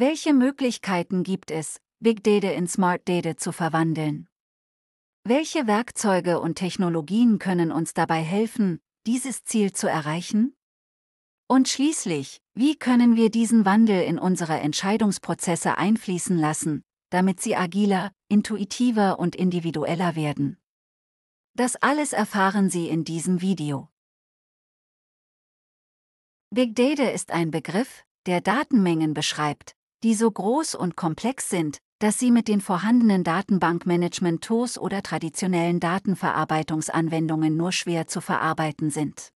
Welche Möglichkeiten gibt es, Big Data in Smart Data zu verwandeln? Welche Werkzeuge und Technologien können uns dabei helfen, dieses Ziel zu erreichen? Und schließlich, wie können wir diesen Wandel in unsere Entscheidungsprozesse einfließen lassen, damit sie agiler, intuitiver und individueller werden? Das alles erfahren Sie in diesem Video. Big Data ist ein Begriff, der Datenmengen beschreibt, die so groß und komplex sind, dass sie mit den vorhandenen Datenbankmanagement-Tools oder traditionellen Datenverarbeitungsanwendungen nur schwer zu verarbeiten sind.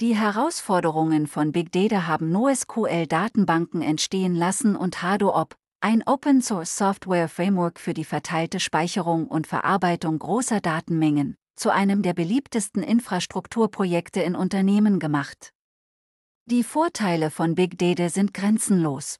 Die Herausforderungen von Big Data haben NoSQL-Datenbanken entstehen lassen und HADOOP, ein Open-Source-Software-Framework für die verteilte Speicherung und Verarbeitung großer Datenmengen, zu einem der beliebtesten Infrastrukturprojekte in Unternehmen gemacht. Die Vorteile von Big Data sind grenzenlos.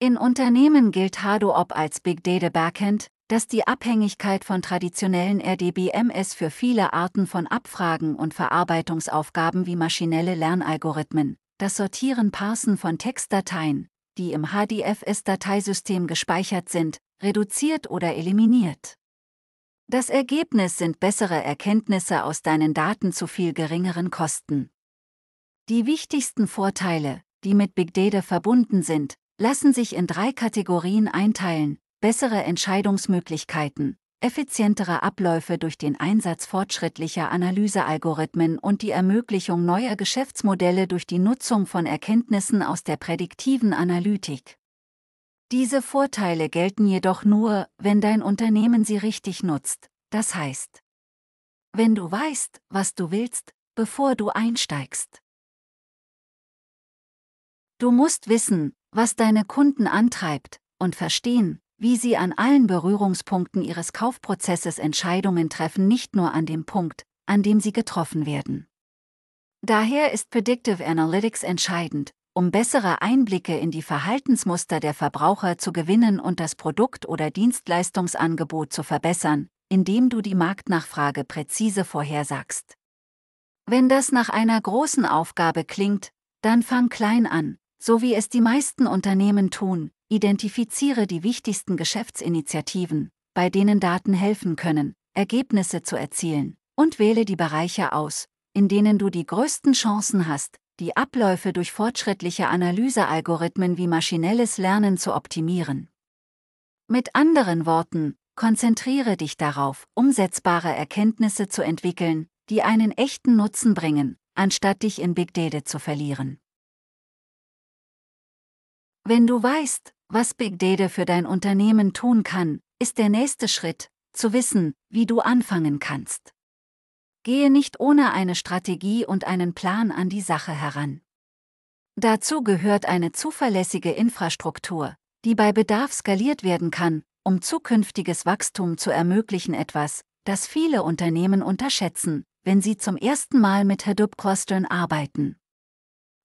In Unternehmen gilt HADOOP als Big Data Backend, das die Abhängigkeit von traditionellen RDBMS für viele Arten von Abfragen und Verarbeitungsaufgaben wie maschinelle Lernalgorithmen, das Sortieren Parsen von Textdateien, die im HDFS-Dateisystem gespeichert sind, reduziert oder eliminiert. Das Ergebnis sind bessere Erkenntnisse aus deinen Daten zu viel geringeren Kosten. Die wichtigsten Vorteile, die mit Big Data verbunden sind, lassen sich in drei Kategorien einteilen, bessere Entscheidungsmöglichkeiten, effizientere Abläufe durch den Einsatz fortschrittlicher Analysealgorithmen und die Ermöglichung neuer Geschäftsmodelle durch die Nutzung von Erkenntnissen aus der prädiktiven Analytik. Diese Vorteile gelten jedoch nur, wenn dein Unternehmen sie richtig nutzt, das heißt, wenn du weißt, was du willst, bevor du einsteigst. Du musst wissen, was deine Kunden antreibt, und verstehen, wie sie an allen Berührungspunkten ihres Kaufprozesses Entscheidungen treffen, nicht nur an dem Punkt, an dem sie getroffen werden. Daher ist Predictive Analytics entscheidend, um bessere Einblicke in die Verhaltensmuster der Verbraucher zu gewinnen und das Produkt- oder Dienstleistungsangebot zu verbessern, indem du die Marktnachfrage präzise vorhersagst. Wenn das nach einer großen Aufgabe klingt, dann fang klein an, so wie es die meisten Unternehmen tun, identifiziere die wichtigsten Geschäftsinitiativen, bei denen Daten helfen können, Ergebnisse zu erzielen, und wähle die Bereiche aus, in denen du die größten Chancen hast, die Abläufe durch fortschrittliche Analysealgorithmen wie maschinelles Lernen zu optimieren. Mit anderen Worten, konzentriere dich darauf, umsetzbare Erkenntnisse zu entwickeln, die einen echten Nutzen bringen, anstatt dich in Big Data zu verlieren. Wenn du weißt, was Big Data für dein Unternehmen tun kann, ist der nächste Schritt, zu wissen, wie du anfangen kannst. Gehe nicht ohne eine Strategie und einen Plan an die Sache heran. Dazu gehört eine zuverlässige Infrastruktur, die bei Bedarf skaliert werden kann, um zukünftiges Wachstum zu ermöglichen etwas, das viele Unternehmen unterschätzen, wenn sie zum ersten Mal mit Hadoop-Clustern arbeiten.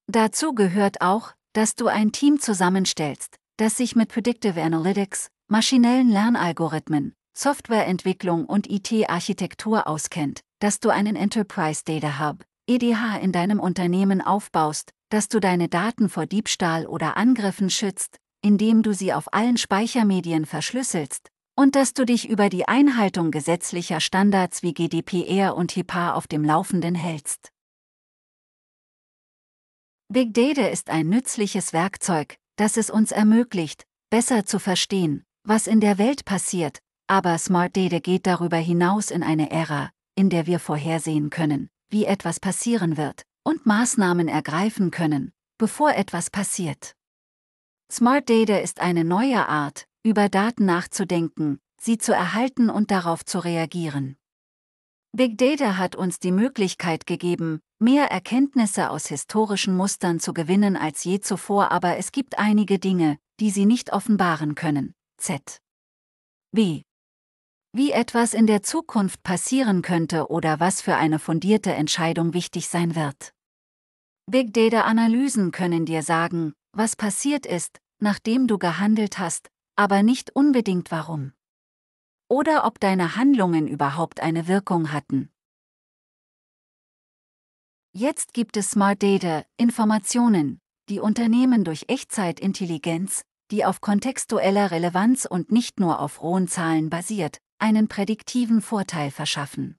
Dazu gehört auch, dass du ein Team zusammenstellst, das sich mit Predictive Analytics, maschinellen Lernalgorithmen, Softwareentwicklung und IT-Architektur auskennt, dass du einen Enterprise Data Hub, EDH in deinem Unternehmen aufbaust, dass du deine Daten vor Diebstahl oder Angriffen schützt, indem du sie auf allen Speichermedien verschlüsselst, und dass du dich über die Einhaltung gesetzlicher Standards wie GDPR und HIPAA auf dem Laufenden hältst. Big Data ist ein nützliches Werkzeug, das es uns ermöglicht, besser zu verstehen, was in der Welt passiert, aber Smart Data geht darüber hinaus in eine Ära, in der wir vorhersehen können, wie etwas passieren wird, und Maßnahmen ergreifen können, bevor etwas passiert. Smart Data ist eine neue Art, über Daten nachzudenken, sie zu erhalten und darauf zu reagieren. Big Data hat uns die Möglichkeit gegeben, mehr Erkenntnisse aus historischen Mustern zu gewinnen als je zuvor, aber es gibt einige Dinge, die sie nicht offenbaren können. Z. B. Wie etwas in der Zukunft passieren könnte oder was für eine fundierte Entscheidung wichtig sein wird. Big Data-Analysen können dir sagen, was passiert ist, nachdem du gehandelt hast, aber nicht unbedingt warum oder ob deine Handlungen überhaupt eine Wirkung hatten. Jetzt gibt es Smart Data, Informationen, die Unternehmen durch Echtzeitintelligenz, die auf kontextueller Relevanz und nicht nur auf rohen Zahlen basiert, einen prädiktiven Vorteil verschaffen.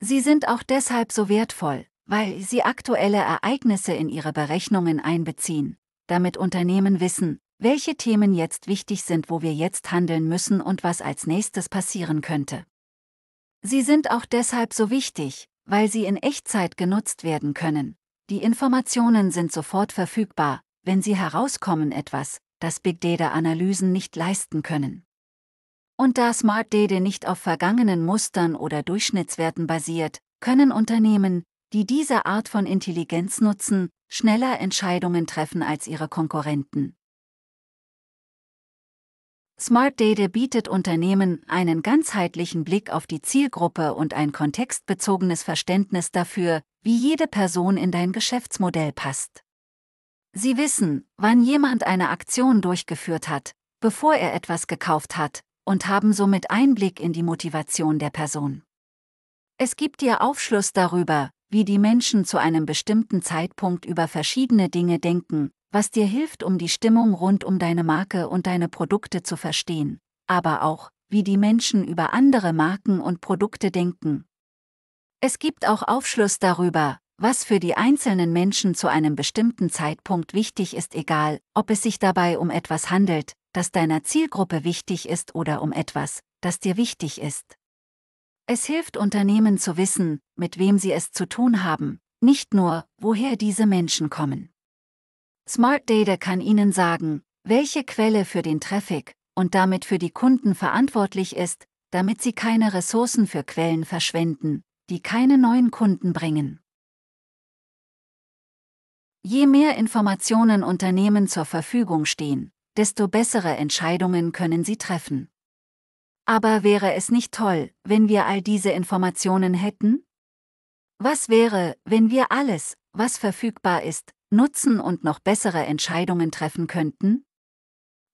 Sie sind auch deshalb so wertvoll, weil sie aktuelle Ereignisse in ihre Berechnungen einbeziehen, damit Unternehmen wissen, welche Themen jetzt wichtig sind, wo wir jetzt handeln müssen und was als nächstes passieren könnte. Sie sind auch deshalb so wichtig, weil sie in Echtzeit genutzt werden können. Die Informationen sind sofort verfügbar, wenn sie herauskommen etwas, das Big Data-Analysen nicht leisten können. Und da Smart Data nicht auf vergangenen Mustern oder Durchschnittswerten basiert, können Unternehmen, die diese Art von Intelligenz nutzen, schneller Entscheidungen treffen als ihre Konkurrenten. Smart Data bietet Unternehmen einen ganzheitlichen Blick auf die Zielgruppe und ein kontextbezogenes Verständnis dafür, wie jede Person in dein Geschäftsmodell passt. Sie wissen, wann jemand eine Aktion durchgeführt hat, bevor er etwas gekauft hat, und haben somit Einblick in die Motivation der Person. Es gibt dir Aufschluss darüber, wie die Menschen zu einem bestimmten Zeitpunkt über verschiedene Dinge denken, was dir hilft, um die Stimmung rund um deine Marke und deine Produkte zu verstehen, aber auch, wie die Menschen über andere Marken und Produkte denken. Es gibt auch Aufschluss darüber, was für die einzelnen Menschen zu einem bestimmten Zeitpunkt wichtig ist, egal, ob es sich dabei um etwas handelt, das deiner Zielgruppe wichtig ist oder um etwas, das dir wichtig ist. Es hilft Unternehmen zu wissen, mit wem sie es zu tun haben, nicht nur, woher diese Menschen kommen. Smart Data kann Ihnen sagen, welche Quelle für den Traffic und damit für die Kunden verantwortlich ist, damit Sie keine Ressourcen für Quellen verschwenden, die keine neuen Kunden bringen. Je mehr Informationen Unternehmen zur Verfügung stehen, desto bessere Entscheidungen können sie treffen. Aber wäre es nicht toll, wenn wir all diese Informationen hätten? Was wäre, wenn wir alles, was verfügbar ist, nutzen und noch bessere Entscheidungen treffen könnten?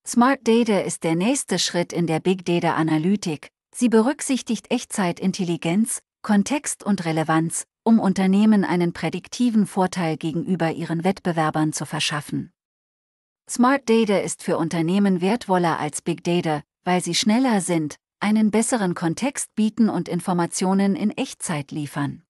Smart Data ist der nächste Schritt in der Big Data Analytik. Sie berücksichtigt Echtzeitintelligenz, Kontext und Relevanz, um Unternehmen einen prädiktiven Vorteil gegenüber ihren Wettbewerbern zu verschaffen. Smart Data ist für Unternehmen wertvoller als Big Data, weil sie schneller sind, einen besseren Kontext bieten und Informationen in Echtzeit liefern.